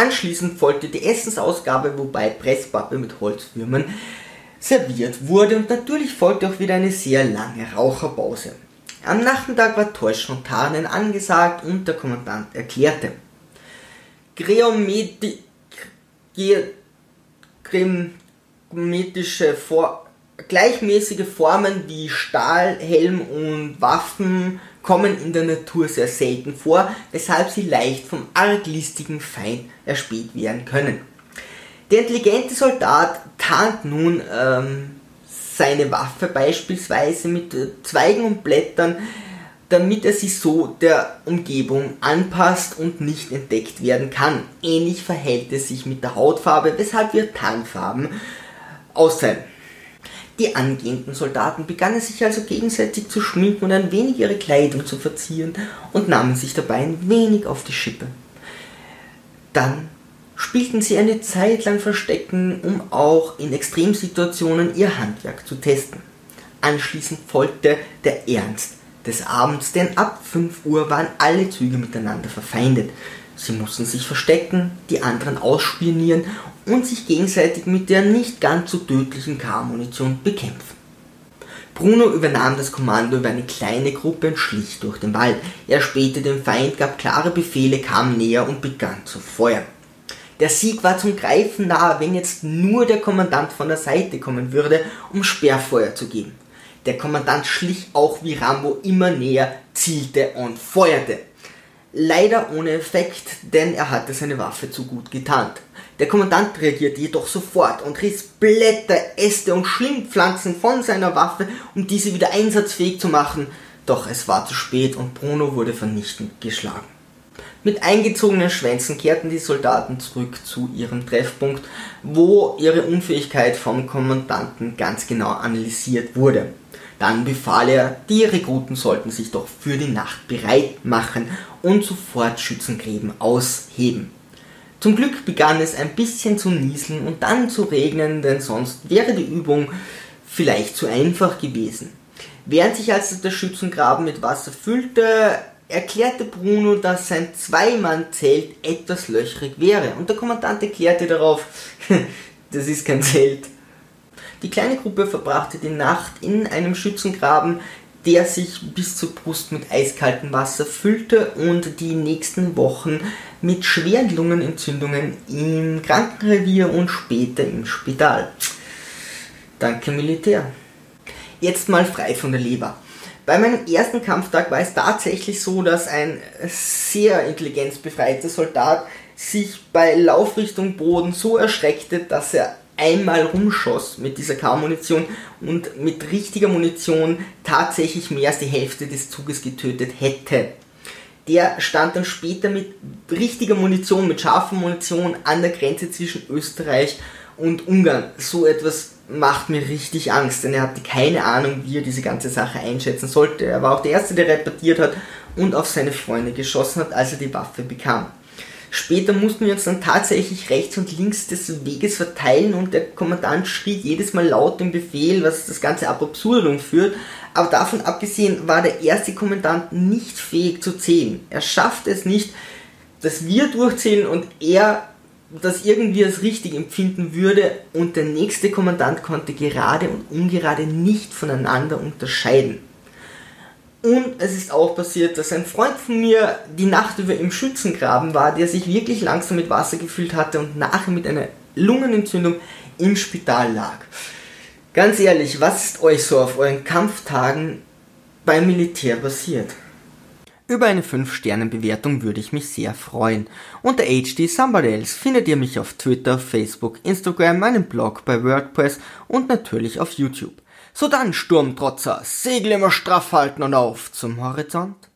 Anschließend folgte die Essensausgabe, wobei Presspappe mit Holzwürmern serviert wurde und natürlich folgte auch wieder eine sehr lange Raucherpause. Am Nachmittag war Täuschen und Tarnen angesagt und der Kommandant erklärte. Geometrische Vor gleichmäßige Formen wie Stahl, Helm und Waffen kommen in der Natur sehr selten vor, weshalb sie leicht vom arglistigen Feind erspäht werden können. Der intelligente Soldat tarnt nun ähm, seine Waffe beispielsweise mit äh, Zweigen und Blättern, damit er sich so der Umgebung anpasst und nicht entdeckt werden kann. Ähnlich verhält es sich mit der Hautfarbe, weshalb wir Tarnfarben austeilen. Die angehenden Soldaten begannen sich also gegenseitig zu schminken und ein wenig ihre Kleidung zu verzieren und nahmen sich dabei ein wenig auf die Schippe. Dann spielten sie eine Zeit lang Verstecken, um auch in Extremsituationen ihr Handwerk zu testen. Anschließend folgte der Ernst des Abends, denn ab 5 Uhr waren alle Züge miteinander verfeindet. Sie mussten sich verstecken, die anderen ausspionieren und sich gegenseitig mit der nicht ganz so tödlichen K-Munition bekämpfen. Bruno übernahm das Kommando über eine kleine Gruppe und schlich durch den Wald. Er spähte den Feind, gab klare Befehle, kam näher und begann zu feuern. Der Sieg war zum Greifen nahe, wenn jetzt nur der Kommandant von der Seite kommen würde, um Sperrfeuer zu geben. Der Kommandant schlich auch wie Rambo immer näher, zielte und feuerte. Leider ohne Effekt, denn er hatte seine Waffe zu gut getarnt. Der Kommandant reagierte jedoch sofort und riss Blätter, Äste und Schlingpflanzen von seiner Waffe, um diese wieder einsatzfähig zu machen. Doch es war zu spät und Bruno wurde vernichtend geschlagen. Mit eingezogenen Schwänzen kehrten die Soldaten zurück zu ihrem Treffpunkt, wo ihre Unfähigkeit vom Kommandanten ganz genau analysiert wurde. Dann befahl er, die Rekruten sollten sich doch für die Nacht bereit machen und sofort Schützengräben ausheben. Zum Glück begann es ein bisschen zu nieseln und dann zu regnen, denn sonst wäre die Übung vielleicht zu einfach gewesen. Während sich also der Schützengraben mit Wasser füllte, erklärte Bruno, dass sein Zweimann-Zelt etwas löchrig wäre und der Kommandant erklärte darauf, das ist kein Zelt. Die kleine Gruppe verbrachte die Nacht in einem Schützengraben, der sich bis zur Brust mit eiskaltem Wasser füllte und die nächsten Wochen mit schweren Lungenentzündungen im Krankenrevier und später im Spital. Danke Militär. Jetzt mal frei von der Leber. Bei meinem ersten Kampftag war es tatsächlich so, dass ein sehr intelligenzbefreiter Soldat sich bei Laufrichtung Boden so erschreckte, dass er einmal rumschoss mit dieser K-Munition und mit richtiger Munition tatsächlich mehr als die Hälfte des Zuges getötet hätte. Der stand dann später mit richtiger Munition, mit scharfer Munition an der Grenze zwischen Österreich und Ungarn. So etwas macht mir richtig Angst, denn er hatte keine Ahnung, wie er diese ganze Sache einschätzen sollte. Er war auch der Erste, der reportiert hat und auf seine Freunde geschossen hat, als er die Waffe bekam. Später mussten wir uns dann tatsächlich rechts und links des Weges verteilen und der Kommandant schrie jedes Mal laut den Befehl, was das Ganze ab absurdum führt. Aber davon abgesehen war der erste Kommandant nicht fähig zu zählen. Er schaffte es nicht, dass wir durchzählen und er das irgendwie als richtig empfinden würde und der nächste Kommandant konnte gerade und ungerade nicht voneinander unterscheiden. Und es ist auch passiert, dass ein Freund von mir die Nacht über im Schützengraben war, der sich wirklich langsam mit Wasser gefüllt hatte und nachher mit einer Lungenentzündung im Spital lag. Ganz ehrlich, was ist euch so auf euren Kampftagen beim Militär passiert? Über eine 5-Sterne-Bewertung würde ich mich sehr freuen. Unter HD Somebody Else findet ihr mich auf Twitter, Facebook, Instagram, meinem Blog bei WordPress und natürlich auf YouTube. So dann, Sturmtrotzer, Segel immer straff halten und auf zum Horizont.